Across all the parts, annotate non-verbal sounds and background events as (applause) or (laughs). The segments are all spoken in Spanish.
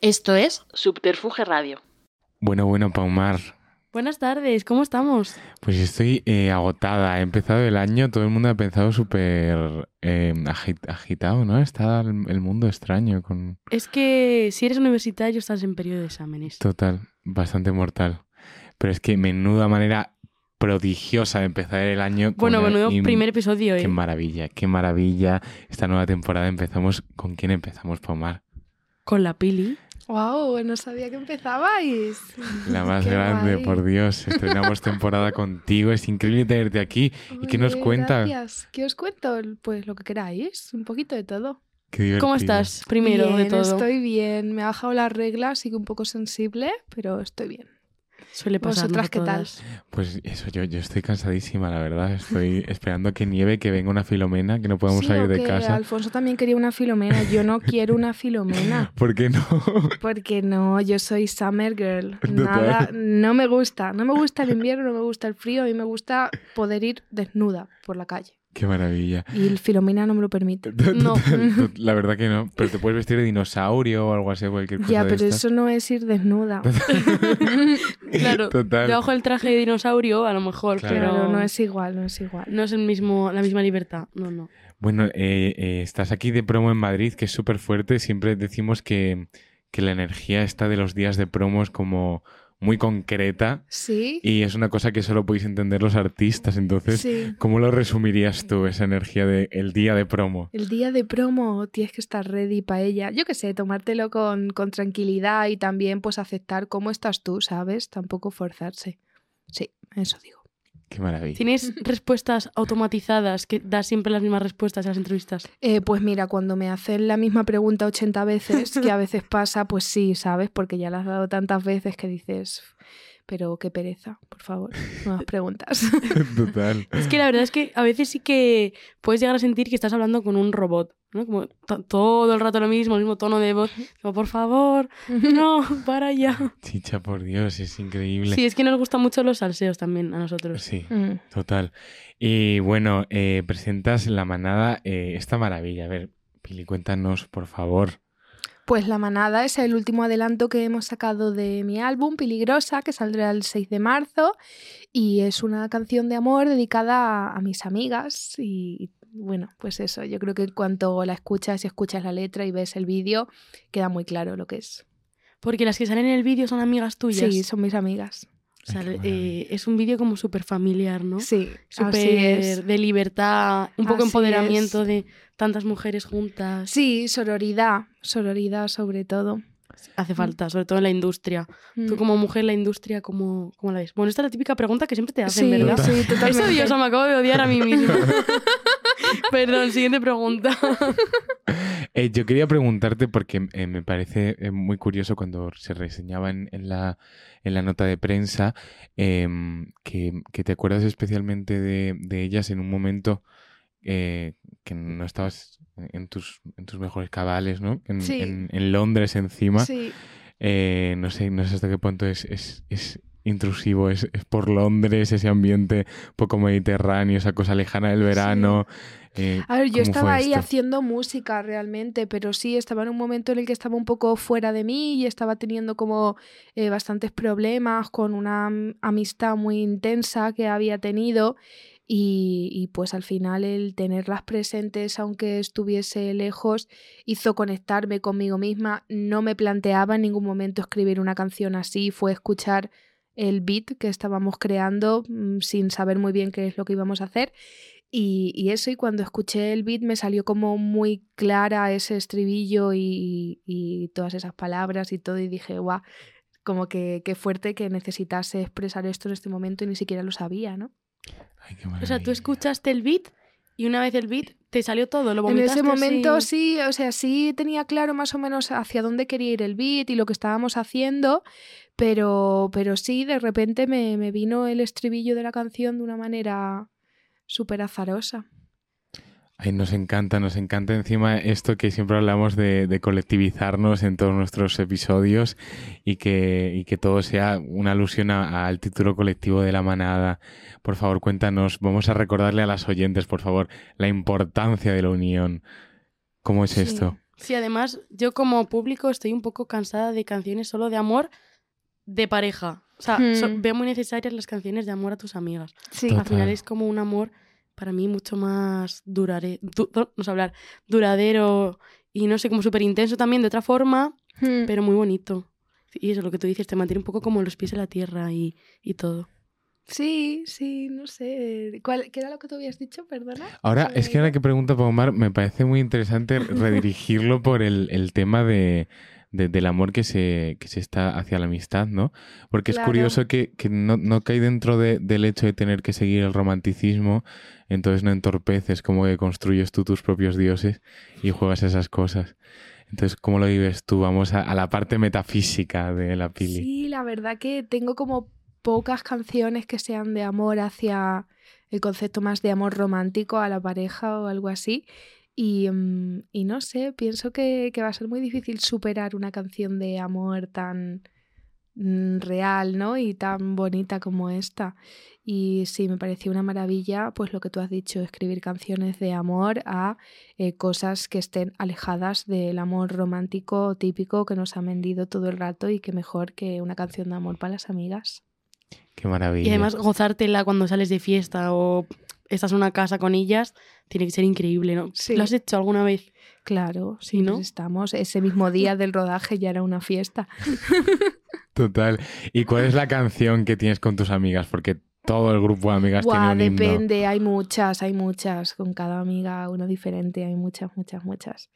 Esto es Subterfuge Radio. Bueno, bueno, Paumar. Buenas tardes, ¿cómo estamos? Pues estoy eh, agotada. He empezado el año, todo el mundo ha pensado súper eh, agi- agitado, ¿no? Está el, el mundo extraño con... Es que si eres universitario estás en periodo de exámenes. Total, bastante mortal. Pero es que menuda manera prodigiosa de empezar el año. Bueno, im- primer episodio, ¿eh? Qué maravilla, qué maravilla. Esta nueva temporada empezamos... ¿Con quién empezamos, Paumar? Con la pili. ¡Wow! No sabía que empezabais. La más Qué grande, guay. por Dios. Estrenamos temporada contigo. Es increíble tenerte aquí. ¿Y qué nos Oye, cuentas? Gracias. ¿Qué os cuento? Pues lo que queráis, un poquito de todo. Qué divertido. ¿Cómo estás? Primero bien, de todo. Estoy bien. Me ha bajado la regla, sigo un poco sensible, pero estoy bien. Suele pasar. ¿Vosotras qué tal? Pues eso, yo, yo estoy cansadísima, la verdad. Estoy (laughs) esperando que nieve, que venga una filomena, que no podamos Sí, salir o de que casa. Alfonso también quería una filomena. Yo no (laughs) quiero una filomena. ¿Por qué no? Porque no, yo soy summer girl. (laughs) Total. Nada, no me gusta. No me gusta el invierno, no me gusta el frío. A mí me gusta poder ir desnuda por la calle. Qué maravilla. Y el filomena no me lo permite. (laughs) No. (laughs) La verdad que no. Pero te puedes vestir de dinosaurio o algo así, cualquier cosa Ya, pero eso no es ir desnuda. (laughs) Claro, Total. debajo del traje de dinosaurio, a lo mejor, Claro. pero Pero no es igual, no es igual. no es el mismo, la misma libertad. No, no. Bueno, eh, eh, estás aquí de promo en Madrid, que es súper fuerte. Siempre decimos que, que la energía está de los días de promo es como muy concreta Sí, y es una cosa que solo podéis entender los artistas. Entonces, sí. ¿cómo lo resumirías tú, esa energía del día de promo? El día de promo tienes que estar ready para ella. Yo qué sé, tomártelo con, con tranquilidad y también pues aceptar cómo estás tú, ¿sabes? Tampoco forzarse. Sí, eso digo. Qué maravilla. ¿Tienes respuestas automatizadas que das siempre las mismas respuestas en las entrevistas? Eh, pues mira, cuando me hacen la misma pregunta 80 veces, que a veces pasa, pues sí, ¿sabes? Porque ya la has dado tantas veces que dices, pero qué pereza, por favor, (laughs) nuevas preguntas. Total. Es que la verdad es que a veces sí que puedes llegar a sentir que estás hablando con un robot, ¿no? Como to- todo el rato lo mismo, el mismo tono de voz. Como, por favor, no, (laughs) para ya. Chicha, por Dios, es increíble. Sí, es que nos gustan mucho los salseos también a nosotros. Sí, Mm. total. Y bueno, eh, presentas en la manada eh, esta maravilla. A ver, Pili, cuéntanos, por favor. Pues La Manada es el último adelanto que hemos sacado de mi álbum, Peligrosa, que saldrá el 6 de marzo. Y es una canción de amor dedicada a, a mis amigas. Y bueno, pues eso, yo creo que en cuanto la escuchas y escuchas la letra y ves el vídeo, queda muy claro lo que es. Porque las que salen en el vídeo son amigas tuyas. Sí, son mis amigas. O sea, Ay, qué eh, es un vídeo como súper familiar, ¿no? Sí, Súper de libertad, un poco Así empoderamiento es. de tantas mujeres juntas. Sí, sororidad, sororidad sobre todo. Hace falta, sobre todo en la industria. Tú Mm. como mujer, la industria, ¿cómo, cómo la ves? Bueno, esta es la típica pregunta que siempre te hacen, Sí, ¿verdad? sí, (laughs) totalmente. odiosa, me acabo de odiar a mí misma. (laughs) Perdón, siguiente pregunta. (laughs) Eh, yo quería preguntarte porque eh, me parece eh, muy curioso cuando se reseñaba en, en la, en la nota de prensa em, que, que te acuerdas especialmente de, de ellas en un momento eh, que no estabas en tus, en tus mejores cabales, ¿no? En, Sí. en- en Londres encima. Sí, Eh, no sé, no sé hasta qué punto es, es, es intrusivo, es, es por Londres, ese ambiente poco mediterráneo, esa cosa lejana del verano. eh, A ver, yo ¿cómo fue estaba ahí esto? haciendo música realmente, pero sí, estaba en un momento en el que estaba un poco fuera de mí y estaba teniendo como eh, bastantes problemas con una am- amistad muy intensa que había tenido y, y pues al final el tenerlas presentes, aunque estuviese lejos, hizo conectarme conmigo misma. No me planteaba en ningún momento escribir una canción así, fue escuchar el beat que estábamos creando mm, sin saber muy bien qué es lo que íbamos a hacer. Y, y eso, y cuando escuché el beat me salió como muy clara ese estribillo y, y todas esas palabras y todo, y dije, guau, como que qué fuerte que necesitase expresar esto en este momento y ni siquiera lo sabía, ¿no? Ay, qué O sea, tú escuchaste el beat y una vez el beat te salió todo, lo En ese momento así? sí, o sea, sí tenía claro más o menos hacia dónde quería ir el beat y lo que estábamos haciendo, pero, pero sí, de repente me, me vino el estribillo de la canción de una manera súper azarosa. Ay, nos encanta, nos encanta encima esto que siempre hablamos de, de colectivizarnos en todos nuestros episodios y que, y que todo sea una alusión a- al título colectivo de la manada. Por favor, cuéntanos, vamos a recordarle a las oyentes, por favor, la importancia de la unión. ¿Cómo es Sí. esto? Sí, además, yo como público estoy un poco cansada de canciones solo de amor de pareja. O sea, so- Hmm. veo muy necesarias las canciones de amor a tus amigas. Sí. Total. Al final es como un amor para mí mucho más durare, du- no sé hablar, duradero y no sé, como súper intenso también de otra forma, Hmm. pero muy bonito. Y eso, lo que tú dices, te mantiene un poco como los pies en la tierra y, y todo. Sí, sí, no sé. ¿Cuál, ¿Qué era lo que tú habías dicho? Perdona. Ahora, es que ahora que pregunta Pomar, me parece muy interesante (laughs) redirigirlo por el, el tema de, de- del amor que se, que se está hacia la amistad, ¿no? Porque es curioso que, que no, no cae dentro de- del hecho de tener que seguir el romanticismo, entonces no entorpeces, como que construyes tú tus propios dioses y juegas esas cosas. Entonces, ¿cómo lo vives tú? Vamos a, a la parte metafísica de la pili. Sí, la verdad que tengo como pocas canciones que sean de amor hacia el concepto más de amor romántico a la pareja o algo así. Y, mm, y no sé, pienso que, que va a ser muy difícil superar una canción de amor tan mm, real, ¿no? Y tan bonita como esta. Y sí, me pareció una maravilla, pues lo que tú has dicho, escribir canciones de amor a eh, cosas que estén alejadas del amor romántico típico que nos han vendido todo el rato y que mejor que una canción de amor para las amigas. Qué maravilla. Y además gozártela cuando sales de fiesta o estás en una casa con ellas, tiene que ser increíble, ¿no? Sí. ¿Lo has hecho alguna vez? Claro, Sí, ¿no? estamos. Ese mismo día del rodaje ya era una fiesta. (laughs) Total. ¿Y cuál es la canción que tienes con tus amigas? Porque todo el grupo de amigas Buah, tiene un himno. depende, hay muchas, hay muchas. Con cada amiga uno diferente, hay muchas, muchas, muchas.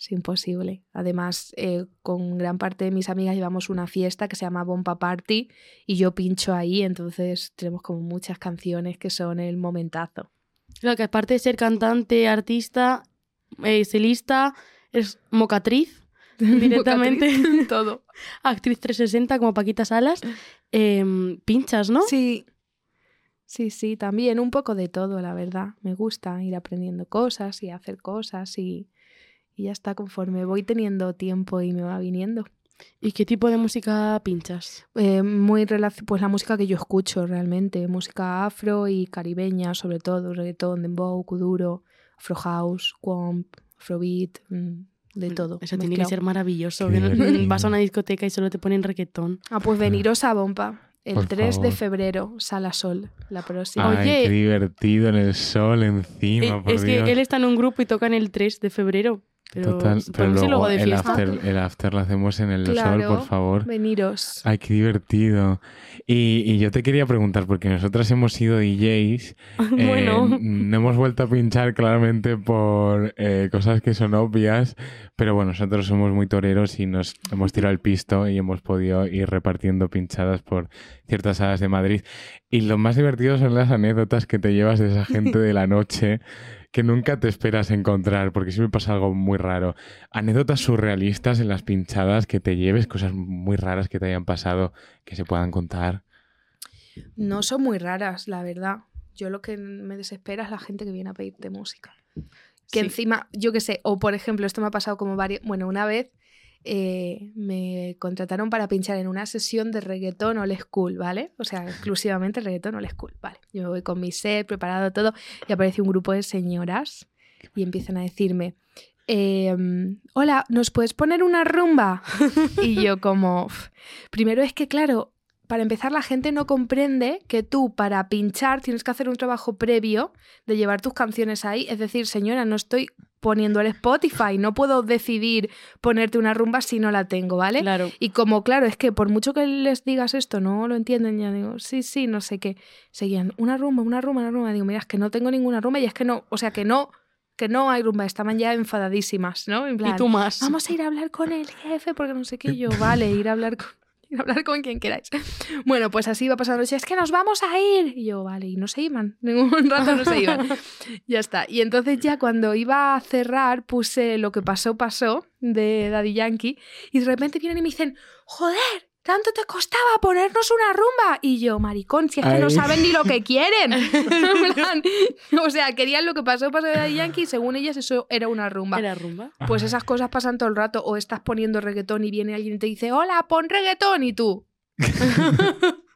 Es imposible. Además, eh, con gran parte de mis amigas llevamos una fiesta que se llama Bomba Party y yo pincho ahí, entonces tenemos como muchas canciones que son el momentazo. Claro, que aparte de ser cantante, artista, eh, estilista, es mocatriz, (laughs) directamente, Mocatriz, (laughs) todo. actriz 360 como Paquita Salas, em, pinchas, ¿no? Sí. Sí, sí, también un poco de todo, la verdad. Me gusta ir aprendiendo cosas y hacer cosas y, y ya está conforme voy teniendo tiempo y me va viniendo. ¿Y qué tipo de música pinchas? Eh, muy pues la música que yo escucho realmente, música afro y caribeña sobre todo, reggaetón, dembow, kuduro, afro house, kwomp, afrobeat, mm, de todo. Eso tiene que ser maravilloso. Que (laughs) vas a una discoteca y solo te ponen reggaetón. Ah, pues veniros a Bomba. El Por 3 de febrero, Sala Sol, la próxima. Ay, Oye. qué divertido en el sol encima, Eh, por es Dios. que él está en un grupo y tocan el 3 de febrero. Pero Total, pero luego de el after, el after lo hacemos en el sol, Claro. por favor. Veniros. Ay, qué divertido. Y, y yo te quería preguntar, porque nosotras hemos sido DJs, (laughs) eh, bueno, no hemos vuelto a pinchar claramente por eh, cosas que son obvias, pero bueno, nosotros somos muy toreros y nos hemos tirado el pisto y hemos podido ir repartiendo pinchadas por ciertas salas de Madrid. Y lo más divertido son las anécdotas que te llevas de esa gente de la noche (laughs) que nunca te esperas encontrar, porque siempre pasa algo muy raro. Anécdotas surrealistas en las pinchadas que te lleves, cosas muy raras que te hayan pasado, que se puedan contar. No son muy raras, la verdad. Yo lo que me desespera es la gente que viene a pedirte música. Que Sí. encima, yo qué sé, o por ejemplo, esto me ha pasado como varios. Bueno, una vez eh, me contrataron para pinchar en una sesión de reggaetón old school, ¿vale? O sea, exclusivamente reggaetón old school, ¿vale? Yo me voy con mi set, preparado todo, y aparece un grupo de señoras y empiezan a decirme. em, Hola, ¿nos puedes poner una rumba? (laughs) y yo como, primero es que claro, para empezar, la gente no comprende que tú para pinchar tienes que hacer un trabajo previo de llevar tus canciones ahí. Es decir, señora, no estoy poniendo el Spotify, no puedo decidir ponerte una rumba si no la tengo, ¿vale? claro. Y como, claro, es que por mucho que les digas esto, no lo entienden, ya digo, sí, sí, no sé qué. Seguían, una rumba, una rumba, una rumba. Digo, mira, es que no tengo ninguna rumba y es que no, o sea, que no, que no hay rumba. Estaban ya enfadadísimas, ¿no? En plan, Y tú más. vamos a ir a hablar con el jefe porque no sé qué. Y yo, (laughs) vale, ir a hablar con, (laughs) hablar con quien queráis. Bueno, pues así iba pasando la noche, es que nos vamos a ir. Y yo, vale, y no se iban, (laughs) ningún rato no se iban. (laughs) ya está. Y entonces ya cuando iba a cerrar puse lo que pasó, pasó de Daddy Yankee y de repente vienen y me dicen, joder. ¿Tanto te costaba ponernos una rumba? Y yo, maricón, si es que no saben ni lo que (laughs) quieren. (laughs) En plan, o sea, querían lo que pasó, pasó de Daddy Yankee y según ellas eso era una rumba. ¿Era rumba? Pues esas cosas pasan todo el rato. O estás poniendo reggaetón y viene alguien y te dice, hola, pon reggaetón y tú. (laughs)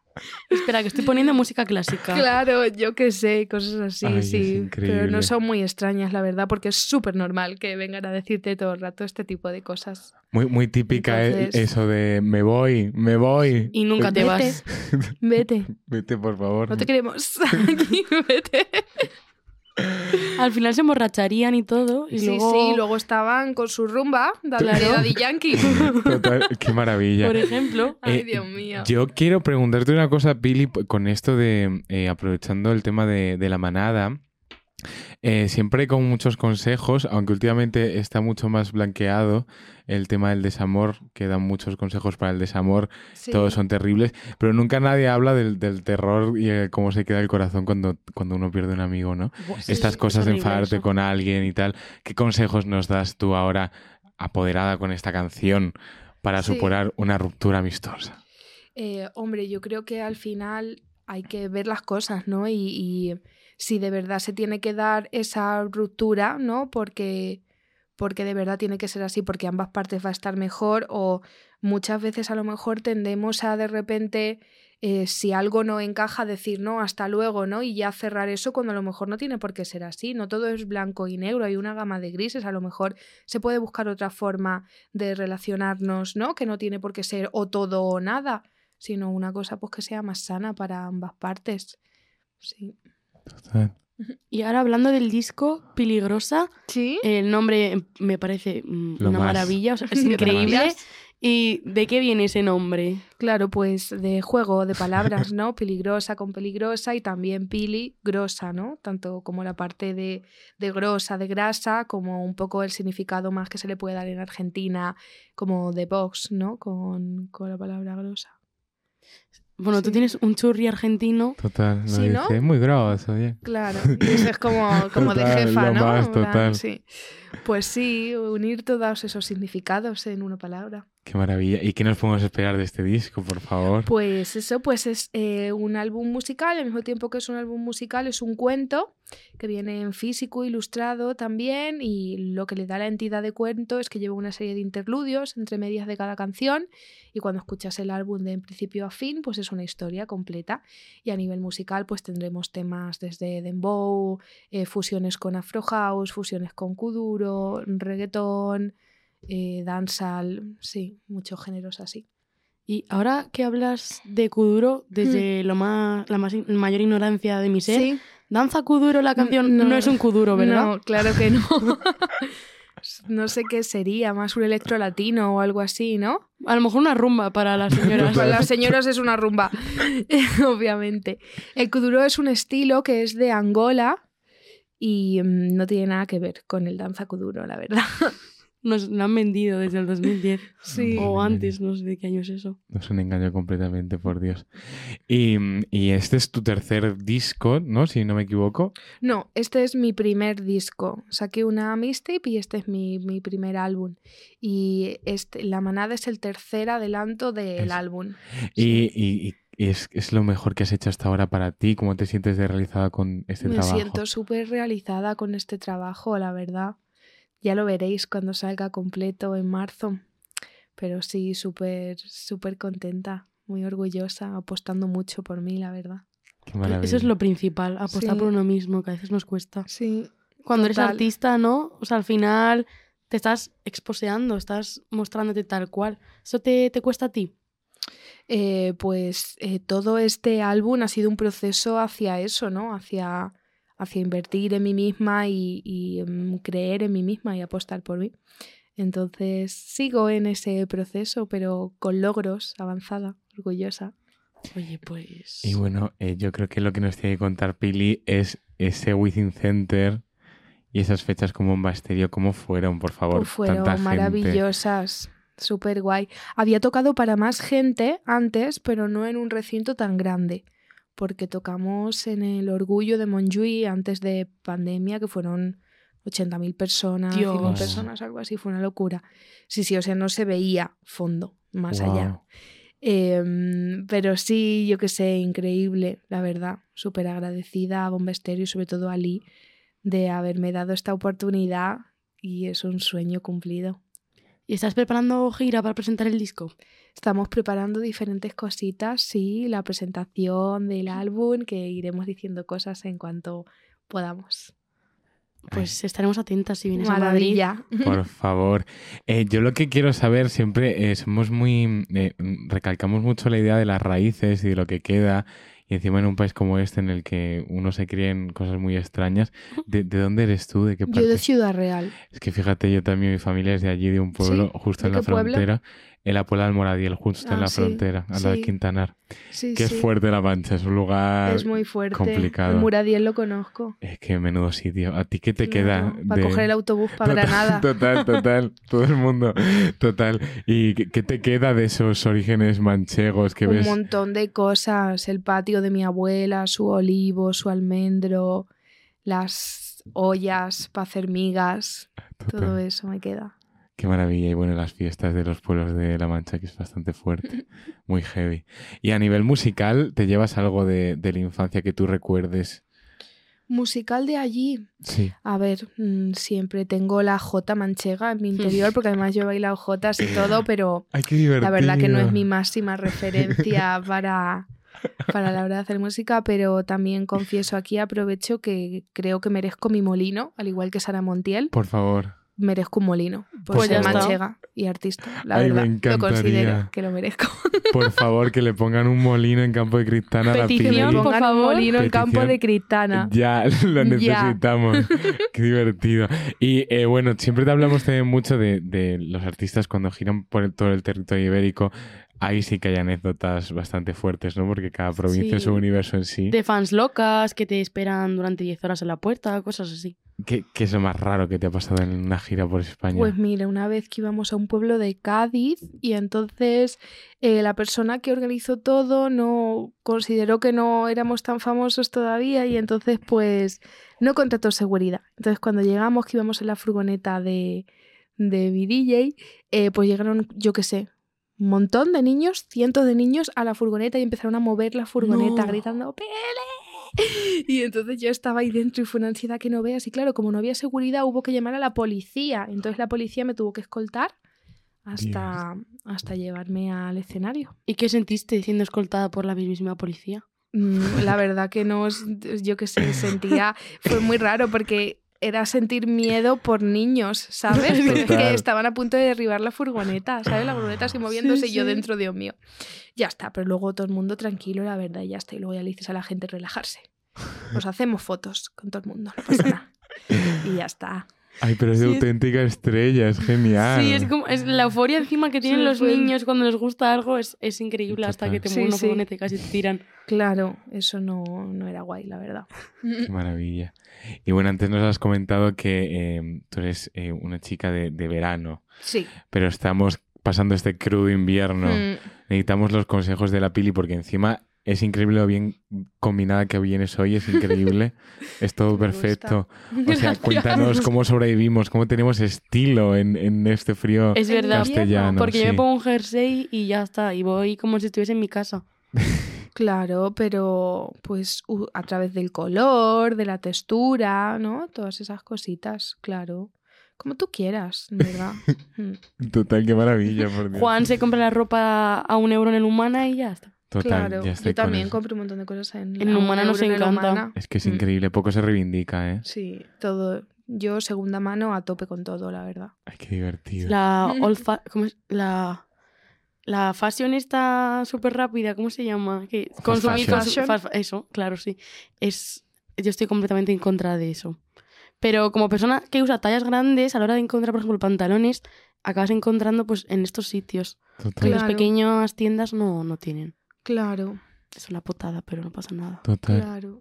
Espera, que estoy poniendo música clásica. Claro, yo qué sé, cosas así, Ay, sí. Pero no son muy extrañas, la verdad, porque es súper normal que vengan a decirte todo el rato este tipo de cosas. Muy, muy típica eh, Entonces- eso de me voy, me voy. Y nunca te Vete. vas. Vete, (laughs) Vete, por favor. no te queremos (laughs) (laughs) aquí, vete. Al final se emborracharían y todo. Y sí, luego, sí, luego estaban con su rumba, Daddy Claro. Daddy Yankee. Total, qué maravilla. por ejemplo, Ay, Eh, Dios mío. Yo quiero preguntarte una cosa, Pili, p- con esto de, eh, aprovechando el tema de, de la manada, eh, siempre como muchos consejos, aunque últimamente está mucho más blanqueado el tema del desamor, que dan muchos consejos para el desamor, Sí. todos son terribles, pero nunca nadie habla del, del terror y eh, cómo se queda el corazón cuando, cuando uno pierde un amigo, ¿no? sí, Estas es cosas de enfadarte con alguien y tal. ¿Qué consejos nos das tú ahora, apoderada con esta canción, para Sí. superar una ruptura amistosa? Eh, hombre, yo creo que al final hay que ver las cosas, ¿no? Y, y si de verdad se tiene que dar esa ruptura, ¿no? Porque, porque de verdad tiene que ser así, porque ambas partes va a estar mejor o muchas veces a lo mejor tendemos a de repente, eh, si algo no encaja, decir, no, hasta luego, ¿no? Y ya cerrar eso cuando a lo mejor no tiene por qué ser así, no todo es blanco y negro, hay una gama de grises, a lo mejor se puede buscar otra forma de relacionarnos, ¿no? Que no tiene por qué ser o todo o nada sino una cosa pues que sea más sana para ambas partes. Sí. Total. Y ahora hablando del disco, Peligrosa, ¿Sí? el nombre me parece mm, Lo una más. maravilla, o sea, es (laughs) increíble. ¿Y de qué viene ese nombre? Claro, pues de juego de palabras, ¿no? (laughs) Peligrosa con peligrosa y también peligrosa, ¿no? Tanto como la parte de, de grosa, de grasa, como un poco el significado más que se le puede dar en Argentina, como de box, ¿no? Con, con la palabra grosa. Bueno, tú tienes un churri argentino. Total, lo Sí, ¿no? dice muy grosso, oye. Claro, (laughs) y eso es como, como de jefa, ¿no? más, total. Sí. Pues sí, unir todos esos significados en una palabra. Qué maravilla. ¿Y qué nos podemos esperar de este disco, por favor? Pues eso, pues es eh, un álbum musical, al mismo tiempo que es un álbum musical, es un cuento que viene en físico, ilustrado también, y lo que le da la entidad de cuento es que lleva una serie de interludios entre medias de cada canción, y cuando escuchas el álbum de principio a fin, pues es una historia completa. Y a nivel musical, pues tendremos temas desde dembow, eh, fusiones con afro house, fusiones con kuduro, reggaetón, eh, dancehall, sí, muchos géneros así. Y ahora que hablas de Kuduro, desde lo más, la más mayor ignorancia de mi ser, Sí. Danza Kuduro, la canción, no, no. es un Kuduro, ¿verdad? No, claro que no. (laughs) no sé qué sería, más un electro latino o algo así, ¿no? A lo mejor una rumba para las (laughs) señoras. Para las señoras es una rumba, (laughs) obviamente. El kuduro es un estilo que es de Angola y mm, no tiene nada que ver con el danza kuduro, la verdad. Nos lo han vendido desde el 2010. (laughs) Sí. O antes, no sé de qué año es eso. No es un engaño completamente, por Dios. Y, y este es tu tercer disco, ¿no? Si no me equivoco. No, este es mi primer disco. Saqué una mixtape y este es mi, mi primer álbum. Y este, La Manada es el tercer adelanto del Es- álbum. Y, y- y es, es lo mejor que has hecho hasta ahora para ti. ¿Cómo te sientes de realizada con este Me trabajo? siento súper realizada con este trabajo, la verdad. Ya lo veréis cuando salga completo en marzo. Pero sí, súper, súper contenta, muy orgullosa, apostando mucho por mí, la verdad. Qué maravilla. Eso es lo principal, apostar Sí. por uno mismo, que a veces nos cuesta. Sí, Cuando eres artista, ¿no? O sea, al final te estás exposeando, estás mostrándote tal cual. ¿Eso te, te cuesta a ti? Eh, pues eh, todo este álbum ha sido un proceso hacia eso, ¿no? Hacia, hacia invertir en mí misma y, y, mm, creer en mí misma y apostar por mí. Entonces sigo en ese proceso, pero con logros, avanzada, orgullosa. Oye, pues... Y bueno, eh, yo creo que lo que nos tiene que contar Pili es ese Within Center y esas fechas como Bomba Estéreo, ¿cómo fueron, por favor? Uf, fueron maravillosas, súper guay. Había tocado para más gente antes, pero no en un recinto tan grande, porque tocamos en el Orgullo de Montjuïc antes de pandemia, que fueron 80.000 personas, 100.000 Dios. personas, algo así, fue una locura. Sí, sí, o sea, no se veía fondo más allá. Em, pero sí, yo que sé, increíble, la verdad. Súper agradecida a Bomba Estéreo y sobre todo a Lee de haberme dado esta oportunidad y es un sueño cumplido. ¿Y estás preparando gira para presentar el disco? Estamos preparando diferentes cositas, sí, la presentación del álbum, que iremos diciendo cosas en cuanto podamos. Pues estaremos atentas si vienes a Madrid. Por (laughs) favor. Eh, yo lo que quiero saber siempre, eh, somos muy. eh, recalcamos mucho la idea de las raíces y de lo que queda. Y encima en un país como este, en el que uno se cría en cosas muy extrañas. ¿De, de dónde eres tú? ¿De qué parte? Yo de Ciudad Real. Es que fíjate, yo también, mi familia es de allí, de un pueblo justo ¿De en la pueblo? Frontera. En la Puebla del Moradiel, justo en Ah, la sí, frontera, al lado de. Quintanar. Sí, Que es fuerte la Mancha, es un lugar. Es muy fuerte. complicado. El Muradiel lo conozco. Es que menudo sitio. ¿A ti qué te queda? Para de- coger el autobús para Total, Granada. Total, total, (laughs) todo el mundo, total. ¿Y qué, te queda de esos orígenes manchegos que Un ves? montón de cosas. El patio de mi abuela, su olivo, su almendro, las ollas para hacer migas. Total. Todo eso me queda. Qué maravilla. Y bueno, las fiestas de los pueblos de La Mancha, que es bastante fuerte, (laughs) muy heavy. Y a nivel musical, ¿te llevas algo de, de la infancia que tú recuerdes? Musical de allí. Sí. A ver, mm, siempre tengo la J manchega en mi interior, porque además yo he bailado Jotas y todo, (laughs) pero Ay, qué divertido. la verdad que no es mi máxima referencia (laughs) para, para la hora de hacer música, pero también confieso aquí, aprovecho que creo que merezco mi molino, al igual que Sara Montiel, Por favor. Merezco un molino por Pues ser ya está. manchega y artista. La Ay, me verdad, lo encantaría. considero que lo merezco. (laughs) Por favor, que le pongan un molino en campo de Cristana a la Petición, Pili. Me por favor. molino en campo Petición. de Cristana. Ya, (laughs) lo Ya. necesitamos. (laughs) Qué divertido. Y eh, bueno, siempre te hablamos también mucho de, de los artistas cuando giran por el- todo el territorio ibérico. Ahí sí que hay anécdotas bastante fuertes, ¿no? Porque cada provincia es un universo en sí. De fans locas que te esperan durante 10 horas en la puerta, cosas así. ¿Qué, qué es lo más raro que te ha pasado en una gira por España? Pues mira, una vez que íbamos a un pueblo de Cádiz y entonces eh, la persona que organizó todo no consideró que no éramos tan famosos todavía y entonces pues no contrató seguridad. Entonces cuando llegamos, que íbamos en la furgoneta de, de mi DJ, eh, pues llegaron, yo qué sé, un montón de niños, cientos de niños a la furgoneta y empezaron a mover la furgoneta No. gritando ¡Pele! (laughs) Y entonces yo estaba ahí dentro y fue una ansiedad que no veas. Y claro, como no había seguridad, hubo que llamar a la policía. Entonces la policía me tuvo que escoltar hasta, hasta llevarme al escenario. ¿Y qué sentiste siendo escoltada por la mismísima policía? Mm, La verdad que no, es- yo que sé, sentía, fue muy raro porque era sentir miedo por niños, ¿sabes? Pero es Total. que estaban a punto de derribar la furgoneta, ¿sabes? La furgoneta así moviéndose y yo dentro, Dios mío. Ya está, pero luego todo el mundo tranquilo, la verdad, ya está. Y luego ya le dices a la gente relajarse. Nos hacemos fotos con todo el mundo, no pasa nada. (laughs) Y ya está. Ay, pero es de Sí, es- auténtica estrella, es genial. Sí, es como es la euforia encima que tienen Sí, los fue- niños cuando les gusta algo es, es increíble hasta que te Sí, mueven una sí. furgoneta y casi te tiran. Claro, eso no, no era guay, la verdad. Qué maravilla. Y bueno, antes nos has comentado que eh, tú eres eh, una chica de, de verano, Sí. pero estamos pasando este crudo invierno. Mm, Necesitamos los consejos de la Pili porque encima es increíble lo bien combinada que vienes hoy, es increíble. (laughs) es todo Me gusta. perfecto. (laughs) O sea, Gracias. cuéntanos cómo sobrevivimos, cómo tenemos estilo en, en este frío Es verdad, castellano. porque yo me pongo un jersey y ya está, y voy como si estuviese en mi casa. (laughs) Claro, pero pues a través del color, de la textura, ¿no? Todas esas cositas, claro. Como tú quieras, en ¿verdad? Total, qué maravilla, por Dios. Juan se compra la ropa a un euro en el Humana y ya está. Total, claro, ya estoy yo también compro un montón de cosas en, En Humana nos encanta. Humana. Es que es Mm. increíble, poco se reivindica, ¿eh? Sí, todo. Yo segunda mano a tope con todo, la verdad. Ay, qué divertido. La (laughs) old fa- ¿cómo es? La, la fashion esta súper rápida, ¿cómo se llama? Que consumir fashion. eso, claro, sí. Es, yo estoy completamente en contra de eso. Pero como persona que usa tallas grandes, a la hora de encontrar, por ejemplo, pantalones, acabas encontrando pues en estos sitios. Total, Que las pequeñas tiendas no, no tienen. Claro, Es una potada, pero no pasa nada. total. claro.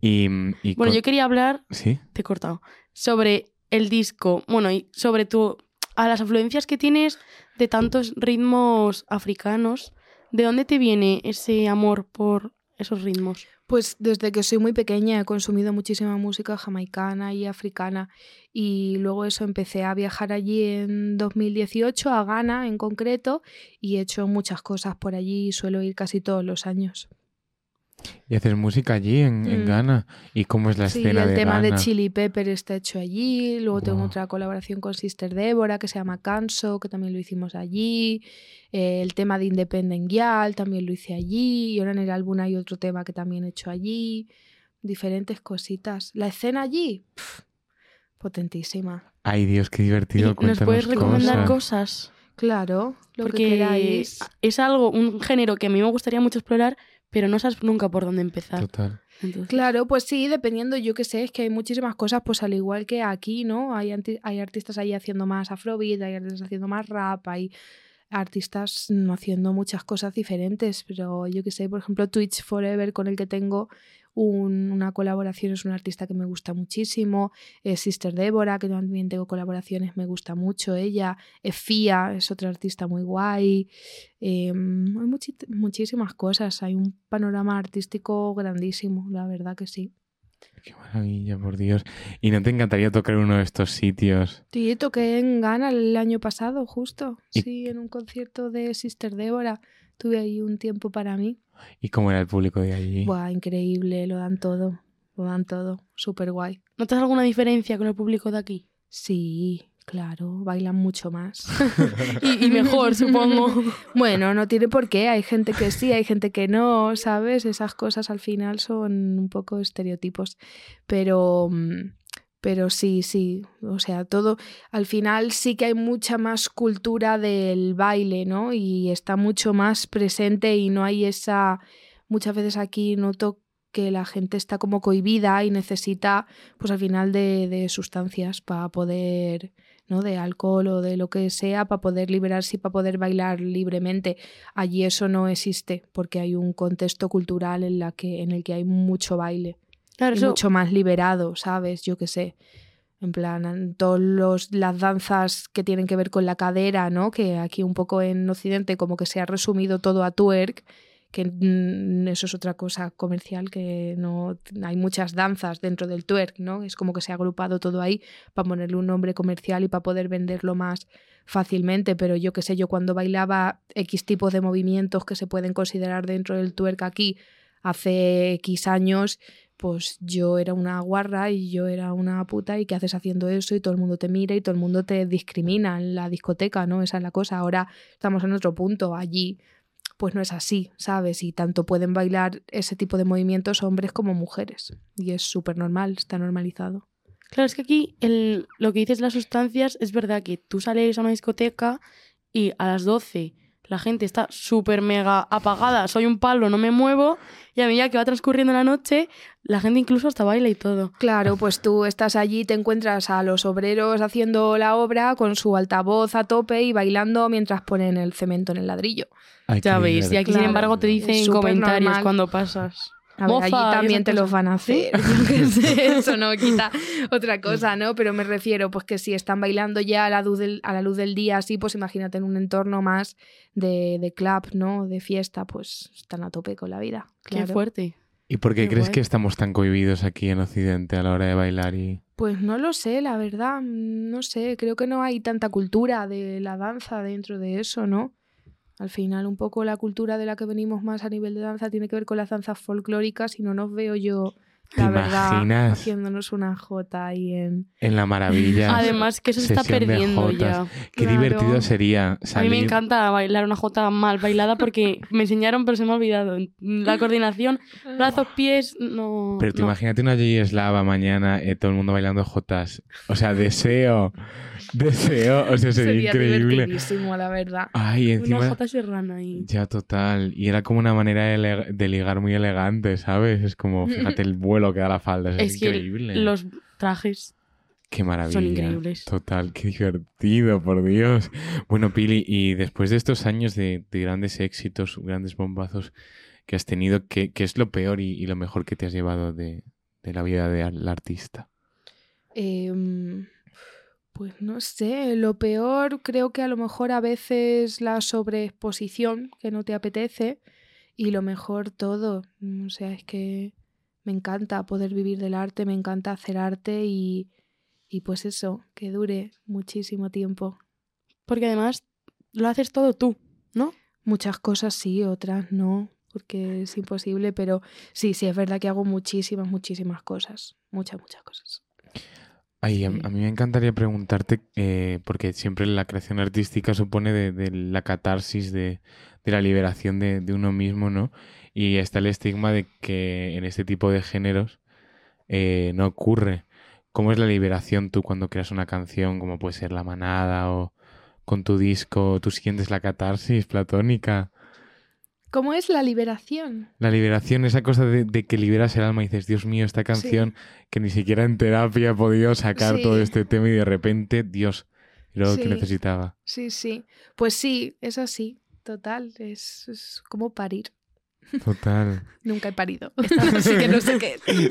Y, y Bueno, yo quería hablar ¿Sí? te he cortado, sobre el disco, bueno, y sobre tu, a las afluencias que tienes de tantos ritmos africanos, ¿de dónde te viene ese amor por esos ritmos? Pues desde que soy muy pequeña he consumido muchísima música jamaicana y africana y luego eso empecé a viajar allí en 2018 a Ghana en concreto y he hecho muchas cosas por allí y suelo ir casi todos los años. Y haces música allí en, en Mm. Ghana. ¿Y cómo es la Sí, escena el de tema de? Chili Pepper está hecho allí. Luego tengo otra colaboración con Sister Débora que se llama Canso, que también lo hicimos allí. Eh, el tema de Independent Gyal también lo hice allí. Y ahora en el álbum hay otro tema que también he hecho allí. Diferentes cositas. La escena allí, pf, potentísima. Ay, Dios, qué ¿Y divertido. ¿Nos Cuéntanos puedes recomendar cosas. cosas? Claro, lo que Porque queráis. es algo, un género que a mí me gustaría mucho explorar, pero no sabes nunca por dónde empezar. Total. Entonces, Claro, pues sí, dependiendo, yo qué sé, es que hay muchísimas cosas, pues al igual que aquí, ¿no? Hay, anti- hay artistas ahí haciendo más afrobeat, hay artistas haciendo más rap, hay artistas haciendo muchas cosas diferentes, pero yo qué sé, por ejemplo, Twitch Forever, con el que tengo un- una colaboración, es un artista que me gusta muchísimo, eh, Sister Débora, que también tengo colaboraciones, me gusta mucho ella, Efia es otra artista muy guay, Em, hay muchísimas cosas, hay un panorama artístico grandísimo, la verdad que sí. Qué maravilla, por Dios. ¿Y no te encantaría tocar uno de estos sitios? Sí, toqué en Ghana el año pasado, justo. Y- Sí, en un concierto de Sister Débora. Tuve ahí un tiempo para mí. ¿Y cómo era el público de allí? Buah, increíble, lo dan todo. Lo dan todo. Súper guay. ¿Notas alguna diferencia con el público de aquí? Sí, claro, bailan mucho más. (laughs) (laughs) Y, y mejor, supongo. (laughs) bueno, no tiene por qué. Hay gente que sí, hay gente que no, ¿sabes? Esas cosas al final son un poco estereotipos. Pero. mm, Pero sí, sí, o sea, todo, al final sí que hay mucha más cultura del baile, ¿no? Y está mucho más presente y no hay esa, muchas veces aquí noto que la gente está como cohibida y necesita, pues al final de, de sustancias para poder, ¿no? De alcohol o de lo que sea, para poder liberarse y para poder bailar libremente. Allí eso no existe porque hay un contexto cultural en, la que, en el que hay mucho baile Claro, y eso, mucho más liberado, ¿sabes? Yo qué sé. En plan, todas las danzas que tienen que ver con la cadera, ¿no? Que aquí un poco en Occidente como que se ha resumido todo a twerk, que mm, eso es otra cosa comercial, que no hay muchas danzas dentro del twerk, ¿no? Es como que se ha agrupado todo ahí para ponerle un nombre comercial y para poder venderlo más fácilmente, pero yo qué sé, yo cuando bailaba X tipos de movimientos que se pueden considerar dentro del twerk aquí hace X años, pues yo era una guarra y yo era una puta y qué haces haciendo eso y todo el mundo te mira y todo el mundo te discrimina en la discoteca, ¿no? Esa es la cosa. Ahora estamos en otro punto, allí pues no es así, ¿sabes? Y tanto pueden bailar ese tipo de movimientos hombres como mujeres. Y es súper normal, está normalizado. claro, es que aquí el, lo que dices las sustancias es verdad que tú sales a una discoteca y a las 12 la gente está súper mega apagada, soy un palo, no me muevo, y a medida que va transcurriendo la noche, la gente incluso hasta baila y todo. Claro, pues tú estás allí y te encuentras a los obreros haciendo la obra con su altavoz a tope y bailando mientras ponen el cemento en el ladrillo. Ay, Ya veis, y aquí sin embargo te dicen súper comentarios normal. cuando pasas. A ver, Mofa, allí y también te los van a hacer. Yo qué sé, (laughs) eso no quita otra cosa, ¿no? Pero me refiero, pues que si están bailando ya a la luz del, a la luz del día, así, pues imagínate en un entorno más de, de club, ¿no? De fiesta, pues están a tope con la vida. Qué fuerte. ¿Y por qué Qué crees guay. que estamos tan cohibidos aquí en Occidente a la hora de bailar y Pues no lo sé, la verdad, no sé, creo que no hay tanta cultura de la danza dentro de eso, ¿no? Al final, un poco la cultura de la que venimos más a nivel de danza tiene que ver con las danzas folclóricas y no nos veo yo, la ¿Te verdad, imaginas? haciéndonos una jota ahí en... en la maravilla? (laughs) Además que eso se está perdiendo ya. Qué Claro. divertido sería A mí salir. me encanta bailar una jota mal bailada porque me enseñaron pero se me ha olvidado. La coordinación, brazos, pies, no... Pero te no. imagínate una J Slava mañana, eh, todo el mundo bailando jotas. O sea, deseo, (laughs) deseo, o sea, sería, increíble. divertidísimo, la verdad. Ay, Una encima. jota serrana ahí. Ya, total. Y era como una manera de, de ligar muy elegante, ¿sabes? Es como, (laughs) fíjate el vuelo que da la falda, es, Es que increíble. los trajes Qué maravilla. son increíbles. Total, qué divertido, por Dios. Bueno, Pili, y después de estos años de, de grandes éxitos, grandes bombazos que has tenido, ¿qué, qué es lo peor y, y lo mejor que te has llevado de, de la vida del artista? Em, pues no sé, lo peor creo que a lo mejor a veces la sobreexposición que no te apetece y lo mejor todo. Mm, O sea, es que me encanta poder vivir del arte, me encanta hacer arte y, y pues eso, que dure muchísimo tiempo. Porque además lo haces todo tú, ¿no? Muchas cosas sí, otras no. porque es imposible, pero sí, sí, es verdad que hago muchísimas, muchísimas cosas, muchas, muchas cosas. Ay, a, mí me encantaría preguntarte, eh, porque siempre la creación artística supone de, de la catarsis, de, de la liberación de, de uno mismo, ¿no? Y está el estigma de que en este tipo de géneros eh, no ocurre. ¿Cómo es la liberación tú cuando creas una canción, como puede ser La Manada o con tu disco? ¿Tú sientes la catarsis platónica? ¿Cómo es la liberación? La liberación, esa cosa de, de que liberas el alma y dices, Dios mío, esta canción que ni siquiera en terapia he podido sacar todo este tema y de repente, Dios, lo que necesitaba. Sí, sí. Pues sí, es así, total, es, es como parir. Total. (laughs) Nunca he parido, (laughs) así que no sé qué. (laughs)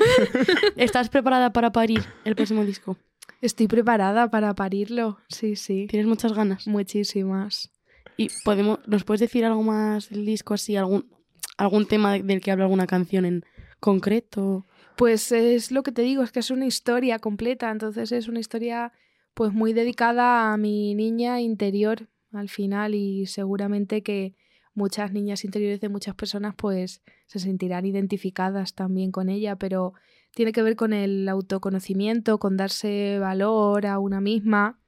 ¿Estás preparada para parir el próximo disco? Estoy preparada para parirlo, sí, sí. ¿Tienes muchas ganas? Muchísimas. ¿Y podemos, nos puedes decir algo más del disco, así, algún, algún tema del que habla alguna canción en concreto? Pues es lo que te digo, es que es una historia completa, entonces es una historia pues muy dedicada a mi niña interior al final y seguramente que muchas niñas interiores de muchas personas pues se sentirán identificadas también con ella, pero tiene que ver con el autoconocimiento, con darse valor a una misma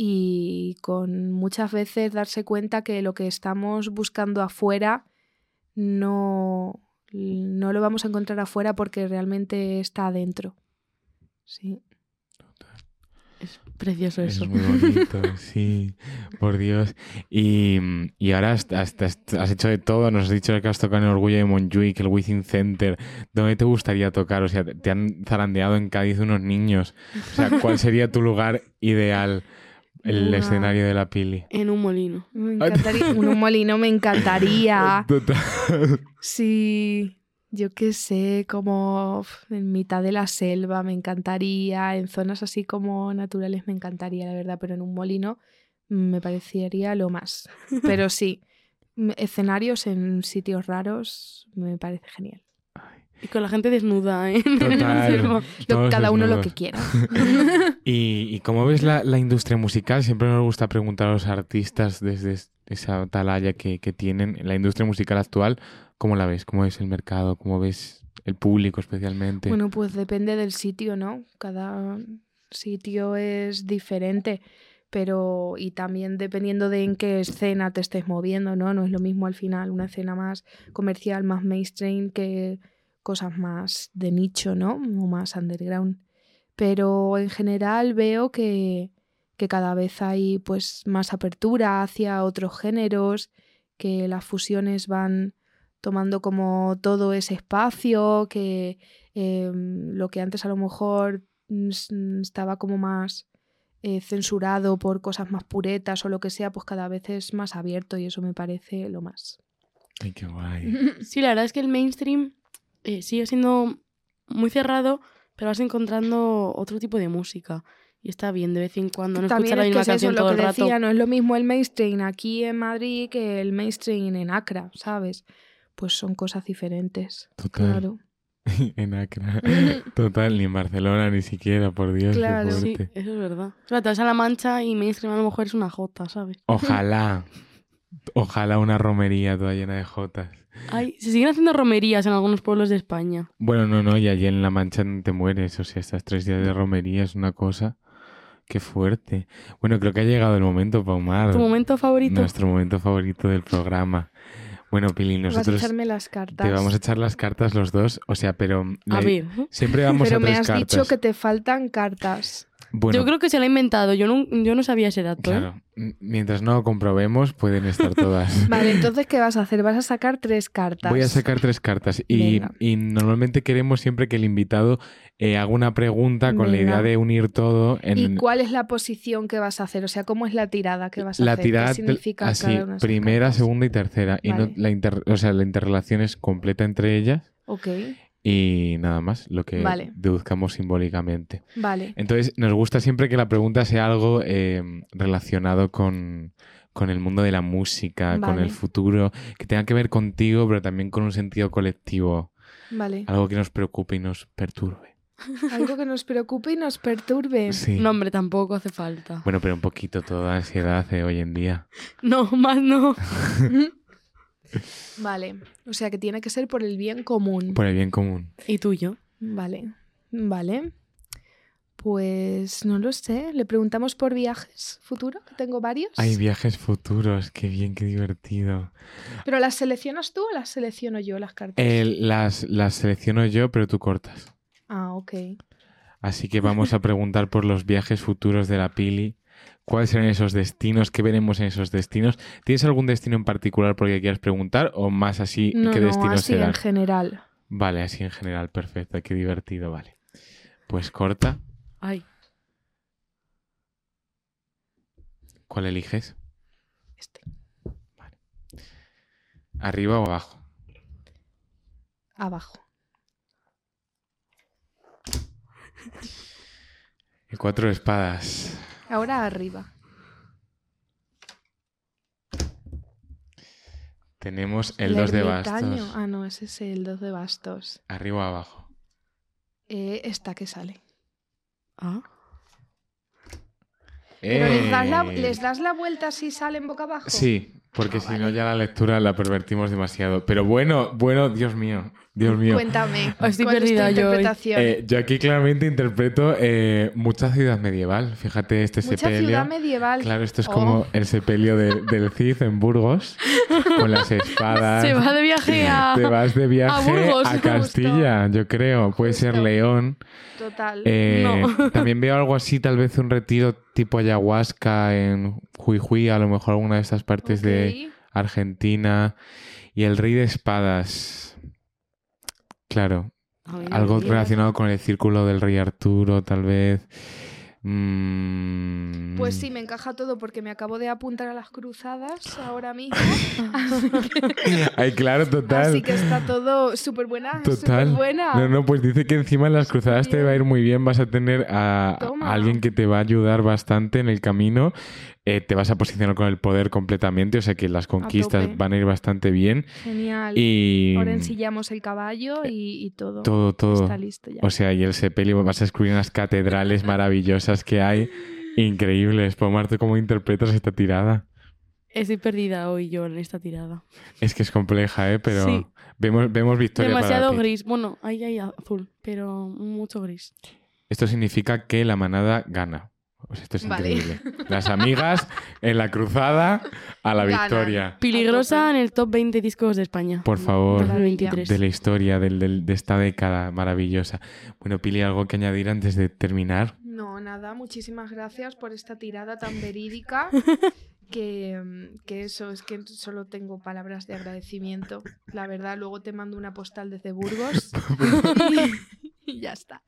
y con muchas veces darse cuenta que lo que estamos buscando afuera no, no lo vamos a encontrar afuera porque realmente está adentro. Sí. Es precioso Es eso. muy bonito, (laughs) sí, por Dios. Y, y ahora has, has- hecho de todo, nos has dicho que has tocado en el Orgullo de Montjuic, el Within Center. ¿Dónde te gustaría tocar? O sea, te han zarandeado en Cádiz unos niños. O sea, ¿cuál sería tu lugar ideal? El escenario de la Pili. En un molino. Me encantaría. un, (laughs) un molino me encantaría. (laughs) Total. Sí, yo qué sé, como en mitad de la selva me encantaría, en zonas así como naturales me encantaría, la verdad, pero en un molino me parecería lo más. (laughs) Pero sí, escenarios en sitios raros me parece genial. Y con la gente desnuda, ¿eh? (laughs) Total. cada uno lo que quiera. (laughs) ¿Y, y cómo ves la, la industria musical? Siempre nos gusta preguntar a los artistas desde es- esa atalaya que, que tienen. La industria musical actual, ¿cómo la ves? ¿Cómo ves el mercado? ¿Cómo ves el público especialmente? Bueno, pues depende del sitio, ¿no? Cada sitio es diferente, pero y también dependiendo de en qué escena te estés moviendo, ¿no? No es lo mismo al final una escena más comercial, más mainstream que cosas más de nicho, ¿no? O más underground. Pero en general veo que, que cada vez hay pues más apertura hacia otros géneros, que las fusiones van tomando como todo ese espacio, que eh, lo que antes a lo mejor estaba como más eh, censurado por cosas más puretas o lo que sea, pues cada vez es más abierto y eso me parece lo más. Ay, qué guay. (laughs) Sí, la verdad es que el mainstream eh, sigue siendo muy cerrado, pero vas encontrando otro tipo de música. Y está bien de vez en cuando. No También escuchar la es que misma es eso canción lo todo que el rato. decía, no es lo mismo el mainstream aquí en Madrid que el mainstream en Accra, ¿sabes? Pues son cosas diferentes. Total. Claro. (laughs) en Acra. Total, ni en Barcelona ni siquiera, por Dios. qué Claro. Sí, fuerte. eso es verdad. O sea, te vas a La Mancha y mainstream a lo mejor es una jota, ¿sabes? Ojalá. (laughs) Ojalá una romería toda llena de jotas. Ay, se siguen haciendo romerías en algunos pueblos de España. Bueno, no, no, y allí en La Mancha no te mueres. O sea, estas tres días de romería es una cosa. Qué fuerte. Bueno, creo que ha llegado el momento, Paumar. ¿Tu momento favorito? Nuestro momento favorito del programa. Bueno, Pili, Vas a nosotros echarme las cartas. te vamos a echar las cartas los dos. O sea, pero. A ver. Siempre vamos Pero a me tres has cartas. dicho que te faltan cartas. Bueno, Yo creo que se lo ha inventado. Yo no, yo no sabía ese dato. ¿eh? claro. Mientras no lo comprobemos, pueden estar todas. (laughs) Vale, entonces, ¿qué vas a hacer? Vas a sacar tres cartas. Voy a sacar tres cartas y, y normalmente queremos siempre que el invitado eh, haga una pregunta con la idea de unir todo en ¿Y cuál es la posición que vas a hacer? O sea, ¿cómo es la tirada que vas a la hacer? tirada ¿Qué significa así, cada una primera, cartas? segunda y tercera. Y no, la, inter- o sea, la interrelación es completa entre ellas Ok, y nada más, lo que Vale. deduzcamos simbólicamente. vale. Entonces, nos gusta siempre que la pregunta sea algo eh, relacionado con, con el mundo de la música, con el futuro, que tenga que ver contigo, pero también con un sentido colectivo, Vale. algo que nos preocupe y nos perturbe. (laughs) Algo que nos preocupe y nos perturbe. Sí. No, hombre, tampoco hace falta. Bueno, pero un poquito toda ansiedad de hoy en día. (laughs) No, más no. (laughs) Vale. O sea que tiene que ser por el bien común. Por el bien común. ¿Y tuyo? Vale. Vale. Pues no lo sé. Le preguntamos por viajes futuro, que tengo varios. Hay viajes futuros, qué bien, qué divertido. ¿Pero las seleccionas tú o las selecciono yo las cartas? El- las, las selecciono yo, pero tú cortas. Ah, ok. Así que vamos a preguntar por los viajes futuros de la Pili. ¿Cuáles serán esos destinos? ¿Qué veremos en esos destinos? ¿Tienes algún destino en particular por el que quieras preguntar o más así No, qué no, destinos así serán? en general. Vale, así en general, perfecto, qué divertido, vale. Pues corta, Ay. ¿cuál eliges? Este. ¿Arriba o abajo? Abajo. El cuatro de espadas. Ahora arriba. Tenemos el El dos de ermitaño. bastos. Ah, no, ese es el dos de bastos. ¿Arriba o abajo? Eh, esta que sale. Ah. Pero les das, la, ¡Eh! les das la vuelta si salen boca abajo. Sí, porque Ah, si no ya la lectura la pervertimos demasiado. Pero bueno, bueno, Dios mío, Dios mío. Cuéntame. Estoy ¿cuál es tu perdida yo? Eh, yo aquí claramente interpreto eh, mucha ciudad medieval. Fíjate este Mucha sepelio. ciudad medieval. Claro, esto es Oh. como el sepelio de- del Cid en Burgos, con las espadas. Se va de viaje a... Te vas de viaje Burgos, a justo. Castilla, yo creo. Puede ser. León. Total. Eh, No. También veo algo así, tal vez un retiro tipo ayahuasca en Jujuy, a lo mejor alguna de estas partes de. Argentina. Y el rey de espadas. Claro, algo relacionado con el círculo del rey Arturo, tal vez. Mm, Pues sí, me encaja todo porque me acabo de apuntar a las cruzadas ahora mismo. (laughs) Ay, claro, total. Así que está todo súper buena. Total. buena. No, no, pues dice que encima en las cruzadas te va a ir muy bien, vas a tener a, a alguien que te va a ayudar bastante en el camino, eh, te vas a posicionar con el poder completamente, o sea que las conquistas van a ir bastante bien Genial. y Ahora ensillamos el caballo y, y todo. todo, todo. Está listo ya. O sea, y el sepelio vas a descubrir unas catedrales maravillosas que hay, increíbles. Pomarte, ¿cómo interpretas esta tirada? Estoy perdida hoy yo en esta tirada. Es que es compleja, ¿eh? Pero Sí. vemos, vemos victoria para Demasiado ti. gris. Bueno, ahí hay azul, pero mucho gris. Esto significa que la manada gana. O sea, esto es Vale. increíble. Las amigas en la cruzada a la victoria. Peligrosa en el top 20 discos de España. Por favor. 2023. de la historia del- del- de esta década maravillosa. Bueno, Pili, ¿algo que añadir antes de terminar? No, nada, muchísimas gracias por esta tirada tan (laughs) verídica. Que, mm, que eso, es que solo tengo palabras de agradecimiento. La verdad, luego te mando una postal desde Burgos. (laughs) (laughs) y ya está.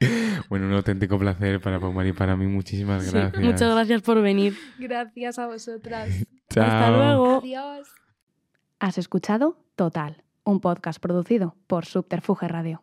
Bueno, un auténtico placer para Pomar y para mí. Muchísimas Sí, gracias. muchas gracias por venir. Gracias a vosotras. (laughs) Chao. Hasta luego. Adiós. Has escuchado Total, un podcast producido por Subterfuge Radio.